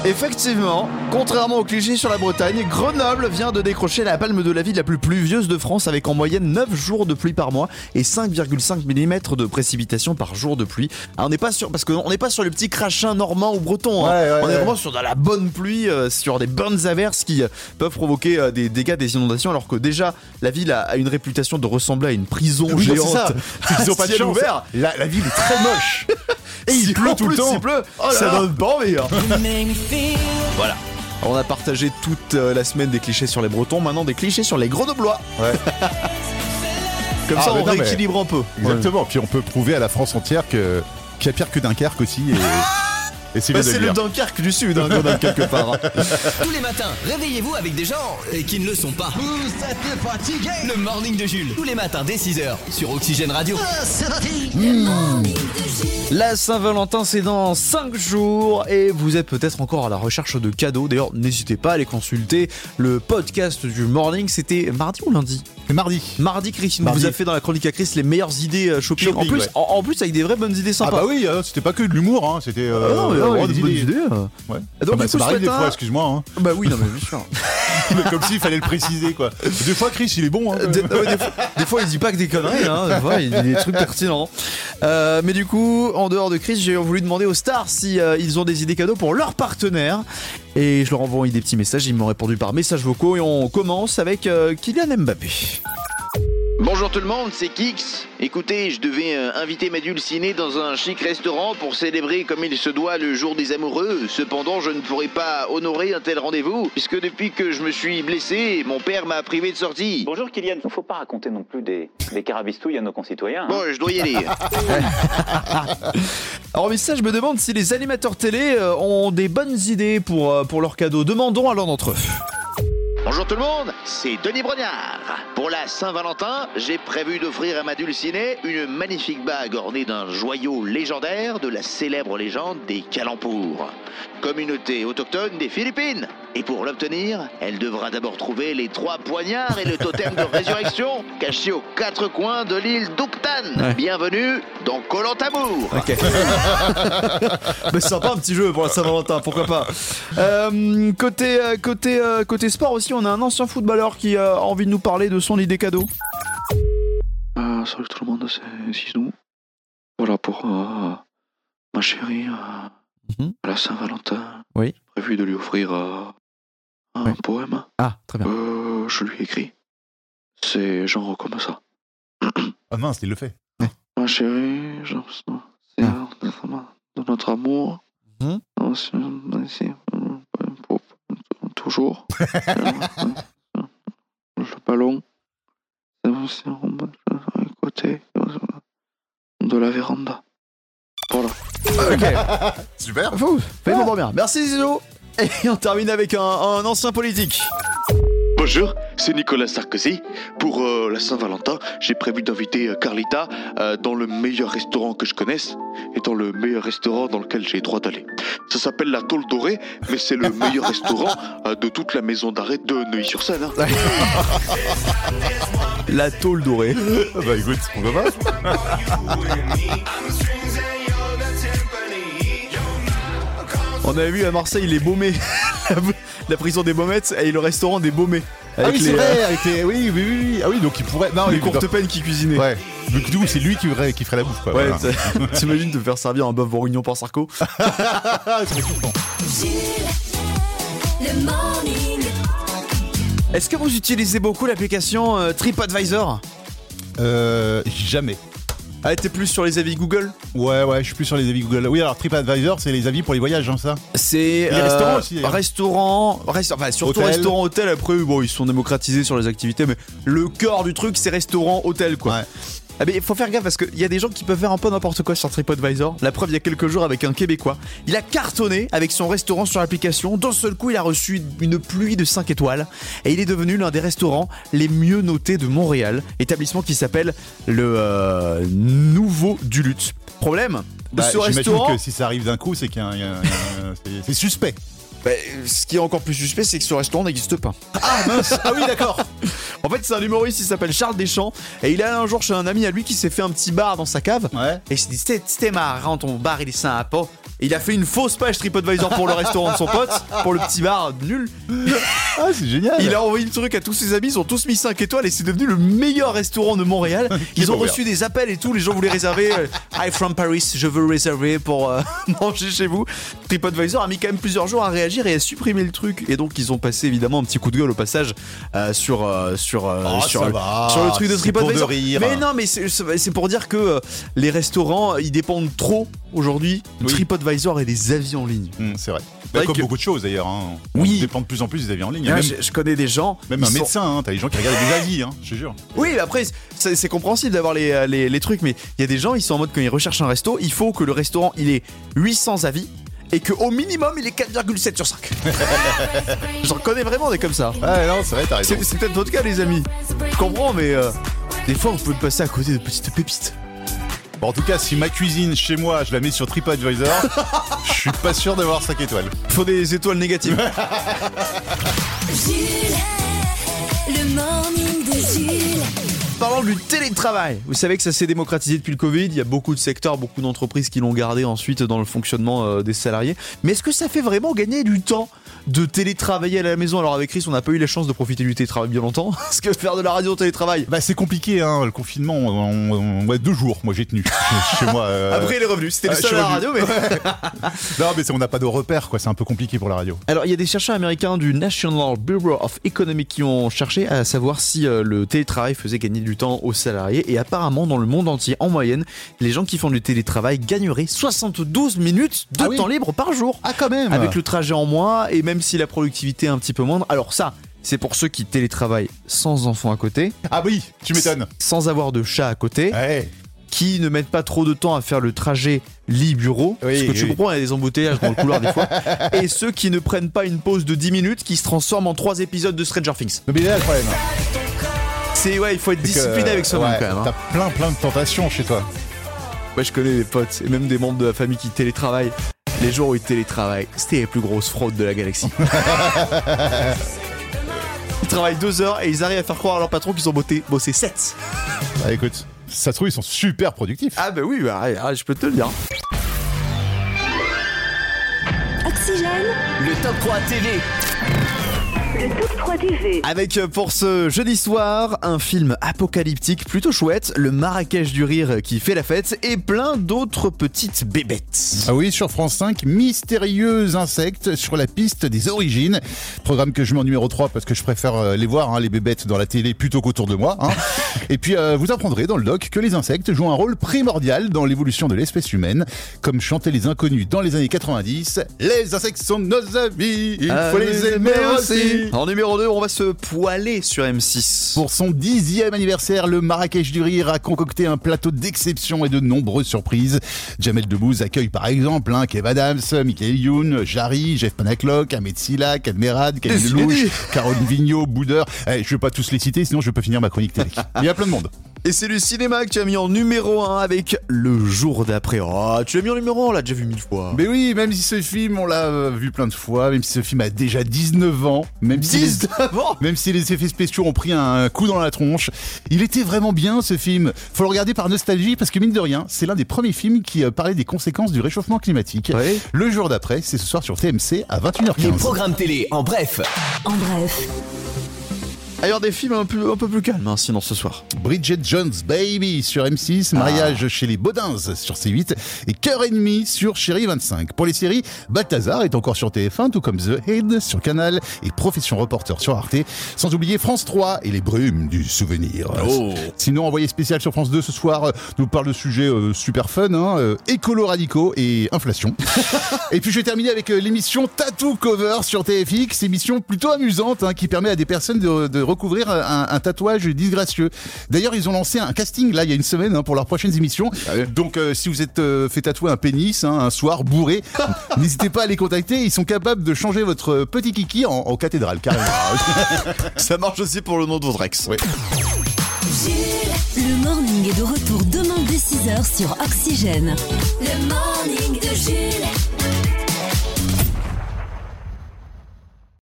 [SPEAKER 2] Effectivement, contrairement aux clichés sur la Bretagne, Grenoble vient de décrocher la palme de la ville la plus pluvieuse de France avec en moyenne 9 jours de pluie par mois et 5,5 mm de précipitations par jour de pluie. Alors, on n'est pas sur parce qu'on n'est pas sur le petit crachin normand ou breton. hein.
[SPEAKER 3] Ouais, ouais,
[SPEAKER 2] on est
[SPEAKER 3] ouais.
[SPEAKER 2] vraiment sur de la bonne pluie, euh, sur des bonnes averses qui euh, peuvent provoquer euh, des dégâts, des inondations, alors que déjà la ville a, a une réputation de ressembler à une prison
[SPEAKER 3] Oui,
[SPEAKER 2] géante.
[SPEAKER 3] ça. Ils ont pas de
[SPEAKER 2] Ciel
[SPEAKER 3] chance.
[SPEAKER 2] ouvert.
[SPEAKER 3] La, la ville est très moche.
[SPEAKER 2] Et il
[SPEAKER 3] Si
[SPEAKER 2] pleut tout le temps.
[SPEAKER 3] il pleut, oh là
[SPEAKER 2] ça
[SPEAKER 3] là.
[SPEAKER 2] donne pas envie. Voilà. On a partagé toute euh, la semaine des clichés sur les Bretons, maintenant des clichés sur les Grenoblois.
[SPEAKER 3] Ouais.
[SPEAKER 2] Comme
[SPEAKER 3] Ah,
[SPEAKER 2] ça, on
[SPEAKER 3] non, mais-
[SPEAKER 2] rééquilibre un peu.
[SPEAKER 3] Exactement. Puis on peut prouver à la France entière que qu'il y a pire que Dunkerque aussi. Et, et c'est
[SPEAKER 2] Bah, c'est
[SPEAKER 3] le.
[SPEAKER 2] Dunkerque du Sud, hein, Grenoble, quelque part. hein.
[SPEAKER 4] Tous les matins, réveillez-vous avec des gens et qui ne le sont pas. Vous êtes fatigués Le morning de Jules. Tous les matins dès 6h sur Oxygène Radio.
[SPEAKER 1] Le morning de Jules.
[SPEAKER 2] La Saint-Valentin, c'est dans 5 jours et vous êtes peut-être encore à la recherche de cadeaux. D'ailleurs, n'hésitez pas à aller consulter le podcast du morning. C'était mardi ou lundi?
[SPEAKER 3] C'est mardi.
[SPEAKER 2] Mardi, Chris
[SPEAKER 3] Mardi.
[SPEAKER 2] vous a fait dans la chronique à Chris les meilleures idées euh, shopping.
[SPEAKER 3] Shopping,
[SPEAKER 2] en, plus,
[SPEAKER 3] ouais.
[SPEAKER 2] en, en plus, avec des vraies bonnes idées
[SPEAKER 3] Ah
[SPEAKER 2] sympas.
[SPEAKER 3] bah oui, euh, c'était pas que de l'humour, hein, c'était.
[SPEAKER 2] Ah
[SPEAKER 3] Euh,
[SPEAKER 2] non, mais
[SPEAKER 3] ouais, des
[SPEAKER 2] des bonnes
[SPEAKER 3] idées.
[SPEAKER 2] idées.
[SPEAKER 3] Ouais.
[SPEAKER 2] Donc,
[SPEAKER 3] Ah bah, ça m'arrive des fois, excuse-moi. Hein.
[SPEAKER 2] Bah oui, non mais bien sûr.
[SPEAKER 3] Comme s'il fallait le préciser, quoi. Des fois, Chris, il est bon. Hein.
[SPEAKER 2] des, fois, des fois, il dit pas que des conneries, hein. Des fois, il dit des trucs pertinents. Mais du coup, en dehors de Chris, j'ai voulu demander aux stars si ils ont des idées cadeaux pour leurs partenaires. Et je leur envoie des petits messages. Ils m'ont répondu par messages vocaux. Et on commence avec euh, Kylian Mbappé.
[SPEAKER 9] Bonjour tout le monde, c'est Kix. Écoutez, je devais euh, inviter ma dulcinée dans un chic restaurant pour célébrer comme il se doit le jour des amoureux. Cependant, je ne pourrais pas honorer un tel rendez-vous, puisque depuis que je me suis blessé, mon père m'a privé de sortie.
[SPEAKER 11] Bonjour Kylian, faut pas raconter non plus des, des carabistouilles à nos concitoyens. hein.
[SPEAKER 9] Bon, je dois y aller.
[SPEAKER 2] Alors, message me demande si les animateurs télé euh, ont des bonnes idées pour, euh, pour leurs cadeaux. Demandons à l'un d'entre eux.
[SPEAKER 9] Bonjour tout le monde, c'est Denis Brognard. Pour la Saint-Valentin, j'ai prévu d'offrir à ma dulcinée une magnifique bague ornée d'un joyau légendaire de la célèbre légende des Calempours, communauté autochtone des Philippines. Et pour l'obtenir, elle devra d'abord trouver les trois poignards et le totem de résurrection cachés aux quatre coins de l'île.
[SPEAKER 2] Ouais.
[SPEAKER 9] Bienvenue dans Colantamour.
[SPEAKER 2] Ok. c'est sympa un petit jeu pour la Saint-Valentin, pourquoi pas. Euh, côté, euh, côté, euh, côté sport aussi, on a un ancien footballeur qui a envie de nous parler de son idée cadeau.
[SPEAKER 12] Euh, salut tout le monde, c'est Zizou. Voilà pour euh, ma chérie euh,
[SPEAKER 2] Mhm.
[SPEAKER 12] à la Saint-Valentin.
[SPEAKER 2] Oui.
[SPEAKER 12] J'ai prévu de lui offrir euh, un poème.
[SPEAKER 2] Ah, très bien.
[SPEAKER 12] Euh, je lui ai écrit. C'est genre comme ça.
[SPEAKER 3] Ah mince, il le fait.
[SPEAKER 12] Ma chérie, je- c'est
[SPEAKER 2] Ah.
[SPEAKER 12] de notre amour. Pour- toujours. le ballon, c'est côté de la véranda. Voilà.
[SPEAKER 2] Ok.
[SPEAKER 3] Super.
[SPEAKER 2] Fais-moi dormir. Merci Zizo. Et on termine avec un, un ancien politique.
[SPEAKER 13] Bonjour, c'est Nicolas Sarkozy. Pour euh, la Saint-Valentin, j'ai prévu d'inviter euh, Carlita euh, dans le meilleur restaurant que je connaisse et dans le meilleur restaurant dans lequel j'ai droit d'aller. Ça s'appelle la Tôle Dorée, mais c'est le meilleur restaurant euh, de toute la maison d'arrêt de Neuilly-sur-Seine. hein.
[SPEAKER 2] La tôle dorée.
[SPEAKER 3] bah écoute, on va pas.
[SPEAKER 2] On avait vu à Marseille les Baumés. la prison des Baumettes et le restaurant des Baumés.
[SPEAKER 3] Ah oui, c'est vrai,
[SPEAKER 2] euh,
[SPEAKER 3] avec les. Oui, oui, oui, oui. Ah oui, donc il pourrait. Non,
[SPEAKER 2] les courtes peines qui cuisinaient.
[SPEAKER 3] Ouais. Donc du coup, c'est lui qui ferait, qui ferait la bouffe, quoi.
[SPEAKER 2] Ouais,
[SPEAKER 3] voilà.
[SPEAKER 2] t'imagines te faire servir un bœuf bourguignon par Sarko. Est-ce que vous utilisez beaucoup l'application euh, TripAdvisor?
[SPEAKER 3] Euh. Jamais.
[SPEAKER 2] Ah, t'es plus sur les avis Google
[SPEAKER 3] Ouais, ouais, je suis plus sur les avis Google. Oui, alors TripAdvisor, c'est les avis pour les voyages, hein, ça
[SPEAKER 2] C'est
[SPEAKER 3] Les restaurants aussi, d'ailleurs.
[SPEAKER 2] Restaurant, resta- enfin surtout
[SPEAKER 3] Hôtel.
[SPEAKER 2] restaurant, hôtel. Après, bon, ils sont démocratisés sur les activités, mais le cœur du truc, c'est restaurant, hôtel, quoi. Ah mais il faut faire gaffe parce qu'il y a des gens qui peuvent faire un peu n'importe quoi sur TripAdvisor. La preuve, il y a quelques jours avec un Québécois. Il a cartonné avec son restaurant sur l'application. D'un seul coup, il a reçu une pluie de 5 étoiles. Et il est devenu l'un des restaurants les mieux notés de Montréal. Établissement qui s'appelle le euh, Nouveau Duluth. Problème?
[SPEAKER 3] Bah,
[SPEAKER 2] ce restaurant...
[SPEAKER 3] que si ça arrive d'un coup, c'est qu'il y a un- un- c'est suspect.
[SPEAKER 2] Bah, ce qui est encore plus suspect, c'est que ce restaurant n'existe pas.
[SPEAKER 3] Ah mince Ah oui, d'accord
[SPEAKER 2] En fait, c'est un humoriste, il s'appelle Charles Deschamps. Et il est allé un jour chez un ami à lui qui s'est fait un petit bar dans sa cave. Et il s'est dit C'était- C'était marrant, ton bar, il est sympa. Et il a fait une fausse page TripAdvisor pour le restaurant de son pote, pour le petit bar nul.
[SPEAKER 3] Ah, c'est génial
[SPEAKER 2] Il a envoyé le truc à tous ses amis, ils ont tous mis 5 étoiles et c'est devenu le meilleur restaurant de Montréal. Ils ont reçu des appels et tout, les gens voulaient réserver. euh, Hi from Paris, je veux réserver pour euh, manger chez vous. TripAdvisor a mis quand même plusieurs jours à réagir et à supprimer le truc. Et donc ils ont passé évidemment un petit coup de gueule au passage euh, sur, euh, sur, euh,
[SPEAKER 3] Oh,
[SPEAKER 2] sur, le,
[SPEAKER 3] va,
[SPEAKER 2] sur le truc de TripAdvisor. Mais non, mais c'est- pour dire que euh, les restaurants, ils dépendent trop aujourd'hui de
[SPEAKER 3] Oui.
[SPEAKER 2] TripAdvisor et des avis en ligne.
[SPEAKER 3] Hum, c'est vrai. Bah, comme
[SPEAKER 2] que-
[SPEAKER 3] beaucoup de choses d'ailleurs. Hein.
[SPEAKER 2] Oui.
[SPEAKER 3] On dépend de plus en plus des avis en ligne. Même
[SPEAKER 2] je, je connais des gens.
[SPEAKER 3] même un
[SPEAKER 2] sont-
[SPEAKER 3] médecin, hein, t'as des gens qui regardent des avis, hein, je te jure.
[SPEAKER 2] Oui, après, c'est compréhensible d'avoir les, les, les trucs, mais il y a des gens, ils sont en mode quand ils recherchent un resto, il faut que le restaurant il ait 800 avis et qu'au minimum il ait 4,7 sur 5. J'en connais vraiment des comme ça.
[SPEAKER 3] Ouais, non, c'est vrai, t'as raison.
[SPEAKER 2] C'est c'est peut-être votre cas, les amis. Je comprends, mais euh, des fois, vous pouvez passer à côté de petites pépites.
[SPEAKER 3] Bon, en tout cas, si ma cuisine chez moi, je la mets sur TripAdvisor, je suis pas sûr d'avoir 5 étoiles.
[SPEAKER 2] Faut des étoiles négatives. Parlons du télétravail. Vous savez que ça s'est démocratisé depuis le Covid. Il y a beaucoup de secteurs, beaucoup d'entreprises qui l'ont gardé ensuite dans le fonctionnement euh, des salariés. Mais est-ce que ça fait vraiment gagner du temps de télétravailler à la maison? Alors avec Chris, on n'a pas eu la chance de profiter du télétravail bien longtemps. Parce que faire de la radio au télétravail?
[SPEAKER 3] Bah, c'est compliqué, hein, le confinement, on, on- ouais, deux jours, moi j'ai tenu chez, moi. euh,
[SPEAKER 2] Après, il est revenu. C'était le
[SPEAKER 3] euh,
[SPEAKER 2] seul à la radio, mais.
[SPEAKER 3] Non, mais on n'a pas de repères, quoi, c'est un peu compliqué pour la radio.
[SPEAKER 2] Alors, il y a des chercheurs américains du National Bureau of Economics qui ont cherché à savoir si euh, le télétravail faisait gagner du temps aux salariés. Et apparemment, dans le monde entier, en moyenne, les gens qui font du télétravail gagneraient 72 minutes de
[SPEAKER 3] Ah oui
[SPEAKER 2] temps libre par jour.
[SPEAKER 3] Ah, quand même
[SPEAKER 2] Avec le trajet en moins, et même si la productivité est un petit peu moindre. Alors, ça. C'est pour ceux qui télétravaillent sans enfants à côté,
[SPEAKER 3] Ah oui, tu m'étonnes.
[SPEAKER 2] sans avoir de chat à côté,
[SPEAKER 3] Ouais.
[SPEAKER 2] qui ne mettent pas trop de temps à faire le trajet lit-bureau,
[SPEAKER 3] Oui,
[SPEAKER 2] parce que tu
[SPEAKER 3] oui.
[SPEAKER 2] comprends, il y a des embouteillages dans le couloir des fois, et ceux qui ne prennent pas une pause de 10 minutes qui se transforment en 3 épisodes de Stranger Things.
[SPEAKER 3] Mais là, le problème.
[SPEAKER 2] C'est ouais, il faut être discipliné avec soi-même
[SPEAKER 3] ouais,
[SPEAKER 2] quand même. hein.
[SPEAKER 3] T'as plein, plein de tentations chez toi.
[SPEAKER 2] Moi je connais des potes et même des membres de la famille qui télétravaillent. Les jours où ils télétravaillent, c'était les plus grosses fraudes de la galaxie. ils travaillent 2 heures et ils arrivent à faire croire à leur patron qu'ils ont bossé, bossé 7.
[SPEAKER 3] Bah écoute, ça se trouve, ils sont super productifs.
[SPEAKER 2] Ah bah oui, bah, ah, je peux te le dire.
[SPEAKER 1] Oxygène.
[SPEAKER 4] Le top 3 TV.
[SPEAKER 10] Le top 3
[SPEAKER 14] Quoi TV
[SPEAKER 2] Avec euh, pour ce jeudi soir un film apocalyptique plutôt chouette, le Marrakech du rire qui fait la fête et plein d'autres petites bébêtes.
[SPEAKER 3] Ah oui, sur France 5, Mystérieux insectes sur la piste des origines. Programme que je mets en numéro 3 parce que je préfère euh, les voir, hein, les bébêtes, dans la télé plutôt qu'autour de moi. hein. Et puis, euh, vous apprendrez dans le doc que les insectes jouent un rôle primordial dans l'évolution de l'espèce humaine. Comme chantaient les inconnus dans les années 90, les insectes sont nos amis, il faut les aimer aussi.
[SPEAKER 2] En numéro 2, on va se poiler sur M6.
[SPEAKER 3] Pour son dixième anniversaire, le Marrakech du Rire a concocté un plateau d'exception et de nombreuses surprises. Jamel Debbouze accueille par exemple hein, Kev Adams, Michael Youn, Jarry, Jeff Panaclock, Ahmed Silak, Admerad, Camille Lelouch. Caroline Vigneault, Boudeur. Eh, je vais pas tous les citer, sinon je pas finir ma chronique télé. Il y a plein de monde.
[SPEAKER 2] Et c'est le cinéma que tu as mis en numéro 1 avec Le jour d'après. Oh, tu l'as mis en numéro 1, on l'a déjà vu mille fois.
[SPEAKER 3] Mais oui, même si ce film, on l'a euh, vu plein de fois, même si ce film a déjà 19 ans, même si, les,
[SPEAKER 2] 19 ans
[SPEAKER 3] même si les effets spéciaux ont pris un coup dans la tronche, il était vraiment bien ce film. Faut le regarder par nostalgie parce que mine de rien, c'est l'un des premiers films qui euh, parlait des conséquences du réchauffement climatique. Le jour d'après, c'est ce soir sur TMC à 21h15.
[SPEAKER 4] Les programmes télé en bref.
[SPEAKER 1] En bref,
[SPEAKER 2] Ailleurs des films un peu, un peu plus calmes, hein, sinon ce soir.
[SPEAKER 3] Bridget Jones Baby sur M6, Mariage chez les Baudins sur C8 et Cœur ennemi sur Chérie 25. Pour les séries, Balthazar est encore sur TF1, tout comme The Head sur Canal et Profession Reporter sur Arte. Sans oublier France 3 et Les Brumes du Souvenir.
[SPEAKER 2] Oh.
[SPEAKER 3] Sinon, envoyé spécial sur France 2 ce soir euh, nous parle de sujets euh, super fun, hein, euh, écolo radicaux et inflation. et puis je vais terminer avec euh, l'émission Tattoo Cover sur TFX, émission plutôt amusante hein, qui permet à des personnes de, de recouvrir un, un tatouage disgracieux. D'ailleurs, ils ont lancé un casting là il y a une semaine hein, pour leurs prochaines émissions. Donc euh, si vous êtes euh, fait tatouer un pénis hein, un soir bourré, n'hésitez pas à les contacter. Ils sont capables de changer votre petit kiki en, en cathédrale carrément.
[SPEAKER 2] Ça marche aussi pour le nom de votre ex.
[SPEAKER 1] Le morning est de retour demain dès 6h sur Oxygène. Le morning de Jules.